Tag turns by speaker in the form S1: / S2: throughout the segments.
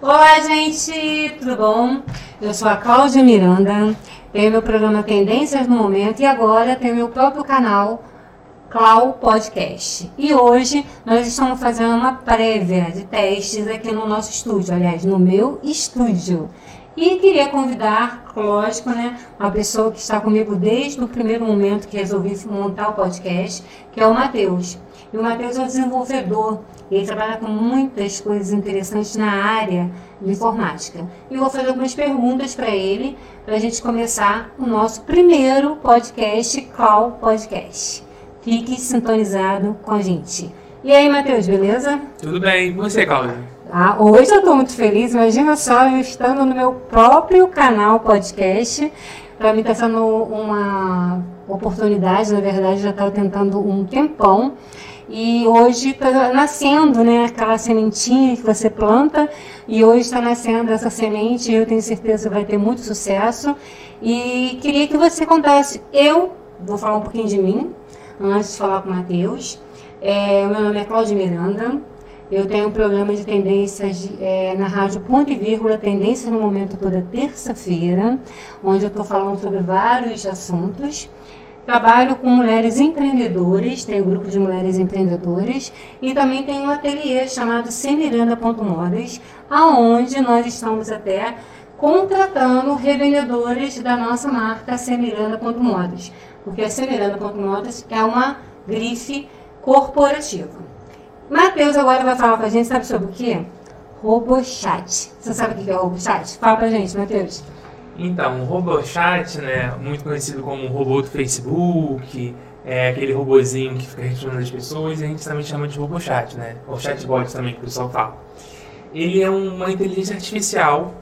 S1: Olá, gente, tudo bom? Eu sou a Cláudia Miranda, tenho meu programa Tendências no Momento e agora tenho meu próprio canal Clau Podcast. E hoje nós estamos fazendo uma prévia de testes aqui no nosso estúdio, aliás, no meu estúdio. E queria convidar, lógico, né, uma pessoa que está comigo desde o primeiro momento que resolvi montar o podcast, que é o Matheus. E o Matheus é o desenvolvedor. Ele trabalha com muitas coisas interessantes na área de informática. E eu vou fazer algumas perguntas para ele, para a gente começar o nosso primeiro podcast, Clau Podcast. Fique sintonizado com a gente. E aí, Matheus, beleza?
S2: Tudo bem, e você, Cláudia?
S1: Ah, hoje eu estou muito feliz. Imagina só eu estando no meu próprio canal podcast. Para mim está sendo uma oportunidade, na verdade, já estava tentando um tempão. E hoje está nascendo, né, aquela sementinha que você planta. E hoje está nascendo essa semente. Eu tenho certeza que vai ter muito sucesso. E queria que você contasse. Eu vou falar um pouquinho de mim antes de falar com o Matheus. É, meu nome é Cláudia Miranda. Eu tenho um programa de tendências é, na rádio Ponto e Vírgula, Tendências no Momento toda terça-feira, onde eu estou falando sobre vários assuntos. Trabalho com mulheres empreendedoras, tenho um grupo de mulheres empreendedoras e também tenho um ateliê chamado Semiranda.modas, aonde nós estamos até contratando revendedores da nossa marca Semiranda.modas, porque a Semiranda.modas é uma grife corporativa. Matheus agora vai falar com a gente, sabe sobre o quê? Robochat. Você sabe o que é o Robochat? Fala pra gente, Matheus.
S2: Então, o RoboChat, né, muito conhecido como o robô do Facebook, é aquele robozinho que fica respondendo as pessoas, e a gente também chama de RoboChat, né, ou chatbot também que o pessoal fala. Ele é uma inteligência artificial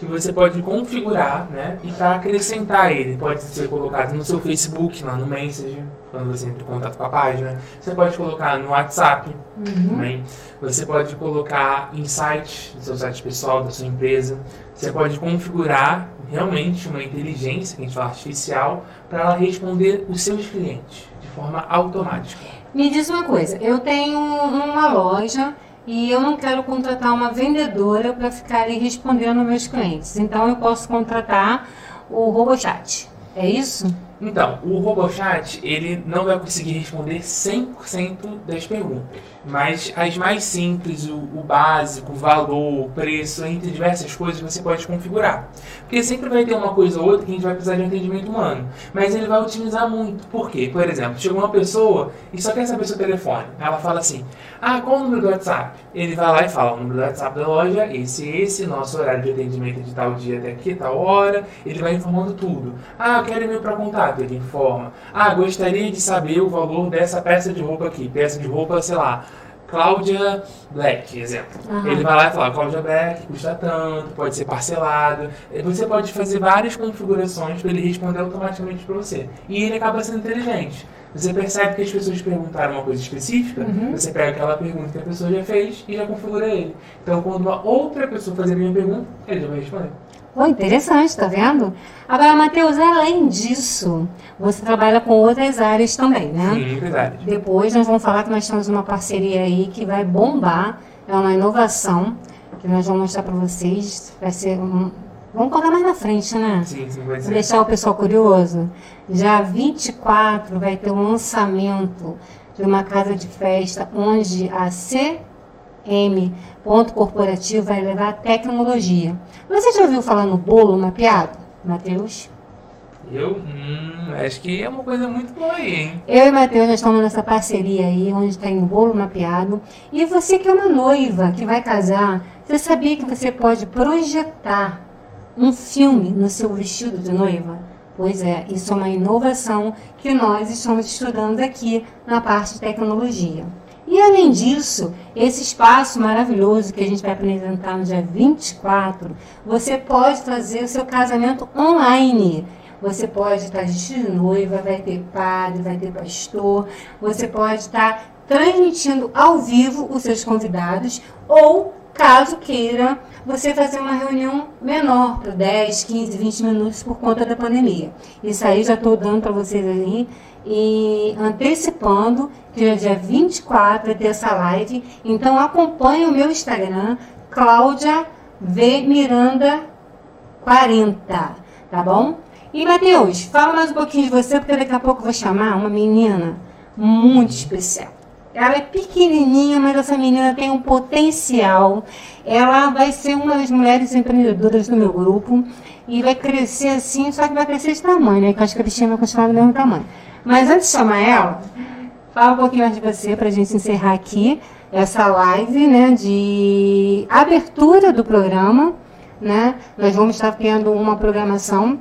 S2: que você pode configurar, né? E para acrescentar ele, pode ser colocado no seu Facebook, lá no Messenger, quando você entra em contato com a página. Você pode colocar no WhatsApp uhum. também. Você pode colocar em site, no seu site pessoal, da sua empresa. Você pode configurar realmente uma inteligência, que a gente fala artificial, para ela responder os seus clientes de forma automática.
S1: Me diz uma coisa, eu tenho uma loja e eu não quero contratar uma vendedora para ficar ali respondendo meus clientes. Então eu posso contratar o RoboChat. É isso?
S2: Então, o RoboChat, ele não vai conseguir responder 100% das perguntas. Mas as mais simples, o, o, básico, o valor, o preço, entre diversas coisas, você pode configurar. Porque sempre vai ter uma coisa ou outra que a gente vai precisar de um entendimento humano. Mas ele vai otimizar muito. Por quê? Por exemplo, chegou uma pessoa e só quer saber seu telefone. Ela fala assim, ah, qual o número do WhatsApp? Ele vai lá e fala, o número do WhatsApp da loja, esse esse, nosso horário de atendimento de tal dia até aqui, tal hora. Ele vai informando tudo. Ah, quero e-mail para contato. Ele informa. Ah, gostaria de saber o valor dessa peça de roupa aqui. Peça de roupa, sei lá, Cláudia Black, exemplo. Uhum. Ele vai lá e fala, Cláudia Black custa tanto, pode ser parcelado. Você pode fazer várias configurações para ele responder automaticamente para você. E ele acaba sendo inteligente. Você percebe que as pessoas perguntaram uma coisa específica, uhum. você pega aquela pergunta que a pessoa já fez e já configura ele. Então, quando uma outra pessoa fazer a mesma pergunta, ele já vai responder.
S1: Oh, interessante, tá vendo? Agora, Matheus, além disso, você trabalha com outras áreas também, né?
S2: Sim, verdade.
S1: Depois nós vamos falar que nós temos uma parceria aí que vai bombar, é uma inovação que nós vamos mostrar para vocês. Vai ser um... Vamos contar mais na frente, né?
S2: Sim, sim, vai
S1: ser. deixar o pessoal curioso. Já 24 vai ter um lançamento de uma casa de festa onde a C M ponto corporativo vai levar tecnologia. Você já ouviu falar no bolo mapeado, Matheus?
S2: Eu hum, acho que é uma coisa muito boa aí, hein?
S1: Eu e Matheus já estamos nessa parceria aí, onde tem o bolo mapeado. E você que é uma noiva que vai casar, você sabia que você pode projetar um filme no seu vestido de noiva? Pois é, isso é uma inovação que nós estamos estudando aqui na parte de tecnologia. E além disso, esse espaço maravilhoso que a gente vai apresentar no dia 24, você pode fazer o seu casamento online. Você pode estar de noiva, vai ter padre, vai ter pastor, você pode estar transmitindo ao vivo os seus convidados ou caso queira você fazer uma reunião menor, para 10, 15, 20 minutos por conta da pandemia. Isso aí já estou dando para vocês aí e antecipando que é dia 24 vai ter essa live. Então acompanhe o meu Instagram, Cláudia V Miranda 40, tá bom? E Matheus, fala mais um pouquinho de você, porque daqui a pouco eu vou chamar uma menina muito especial. Ela é pequenininha, mas essa menina tem um potencial. Ela vai ser uma das mulheres empreendedoras do meu grupo e vai crescer assim, só que vai crescer de tamanho, né? Que acho que a Cristina vai continuar do mesmo tamanho. Mas antes de chamar ela, fala um pouquinho mais de você para a gente encerrar aqui essa live, né? De abertura do programa, né? Nós vamos estar tendo uma programação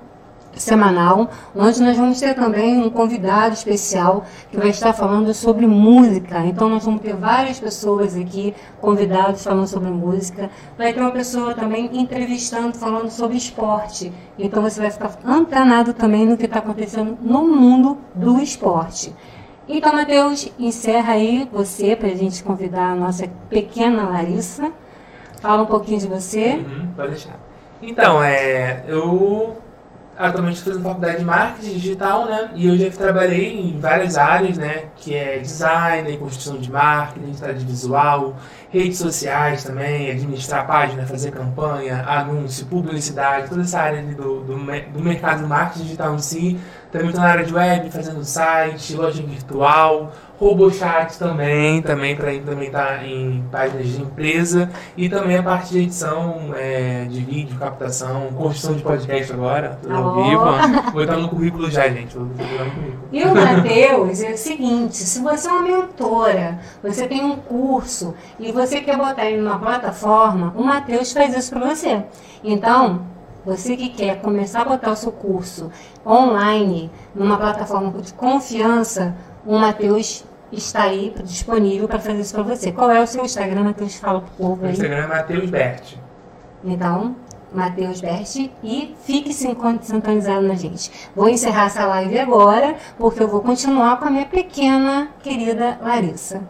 S1: semanal, onde nós vamos ter também um convidado especial que vai estar falando sobre música. Então nós vamos ter várias pessoas aqui convidados falando sobre música. Vai ter uma pessoa também entrevistando falando sobre esporte. Então você vai ficar antenado também no que está acontecendo no mundo do esporte. Então, Matheus, encerra aí você para a gente convidar a nossa pequena Larissa. Fala um pouquinho de você.
S2: Uhum, pode deixar. Então, é, eu atualmente estou fazendo faculdade de marketing digital, né? E eu já trabalhei em várias áreas, né? Que é design, construção de marketing, identidade visual, redes sociais também, administrar página, fazer campanha, anúncio, publicidade, toda essa área do, do, do mercado do marketing digital em si. Também estou na área de web, fazendo site, loja virtual, RoboChat também, também para tá em páginas de empresa e também a parte de edição é, de vídeo, captação, construção de podcast agora, tudo ao oh. vivo. Vou estar no currículo já, gente. Vou
S1: estar no currículo. E o Matheus é o seguinte, se você é uma mentora, você tem um curso e você quer botar ele numa plataforma, o Matheus faz isso para você. Então, você que quer começar a botar o seu curso online numa plataforma de confiança, o Matheus está aí disponível para fazer isso para você. Qual é o seu Instagram, Matheus? Fala pro povo aí.
S2: O Instagram é Matheus Bert.
S1: Então, Matheus Bert e fique sintonizado na gente. Vou encerrar essa live agora, porque eu vou continuar com a minha pequena querida Larissa.